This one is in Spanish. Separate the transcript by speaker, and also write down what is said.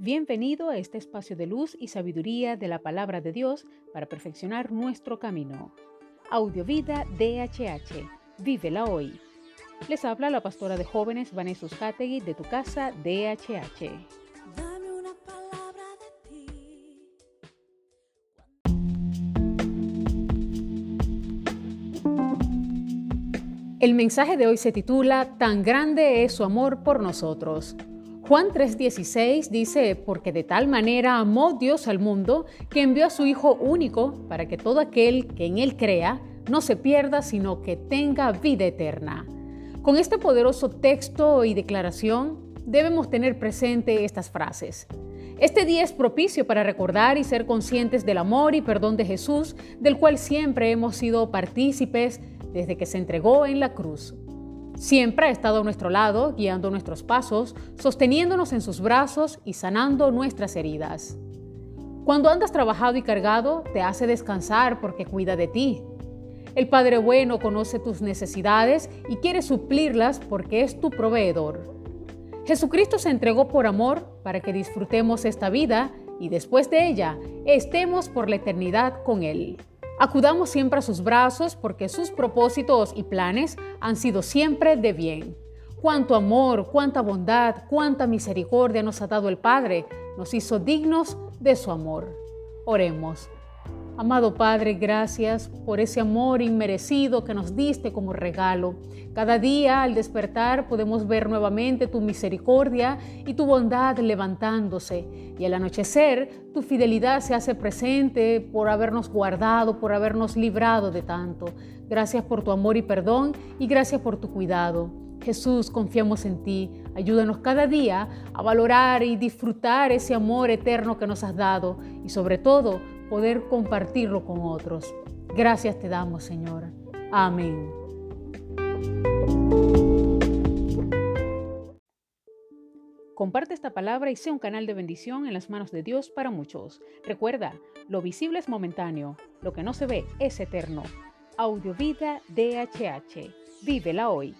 Speaker 1: Bienvenido a este espacio de luz y sabiduría de la palabra de Dios para perfeccionar nuestro camino. Audiovida DHH. Vívela hoy. Les habla la pastora de jóvenes Vanessa Hategui de tu casa DHH.
Speaker 2: Dame una palabra de ti.
Speaker 1: El mensaje de hoy se titula Tan grande es su amor por nosotros. Juan 3:16 dice, porque de tal manera amó Dios al mundo que envió a su Hijo único para que todo aquel que en Él crea no se pierda, sino que tenga vida eterna. Con este poderoso texto y declaración debemos tener presente estas frases. Este día es propicio para recordar y ser conscientes del amor y perdón de Jesús, del cual siempre hemos sido partícipes desde que se entregó en la cruz. Siempre ha estado a nuestro lado, guiando nuestros pasos, sosteniéndonos en sus brazos y sanando nuestras heridas. Cuando andas trabajado y cargado, te hace descansar porque cuida de ti. El Padre bueno conoce tus necesidades y quiere suplirlas porque es tu proveedor. Jesucristo se entregó por amor para que disfrutemos esta vida y después de ella estemos por la eternidad con Él. Acudamos siempre a sus brazos porque sus propósitos y planes han sido siempre de bien. Cuánto amor, cuánta bondad, cuánta misericordia nos ha dado el Padre, nos hizo dignos de su amor. Oremos. Amado Padre, gracias por ese amor inmerecido que nos diste como regalo. Cada día al despertar podemos ver nuevamente tu misericordia y tu bondad levantándose. Y al anochecer tu fidelidad se hace presente por habernos guardado, por habernos librado de tanto. Gracias por tu amor y perdón y gracias por tu cuidado. Jesús, confiamos en ti. Ayúdanos cada día a valorar y disfrutar ese amor eterno que nos has dado y sobre todo poder compartirlo con otros. Gracias te damos, Señor. Amén. Comparte esta palabra y sea un canal de bendición en las manos de Dios para muchos. Recuerda, lo visible es momentáneo, lo que no se ve es eterno. Audiovida DHH. Vívela hoy.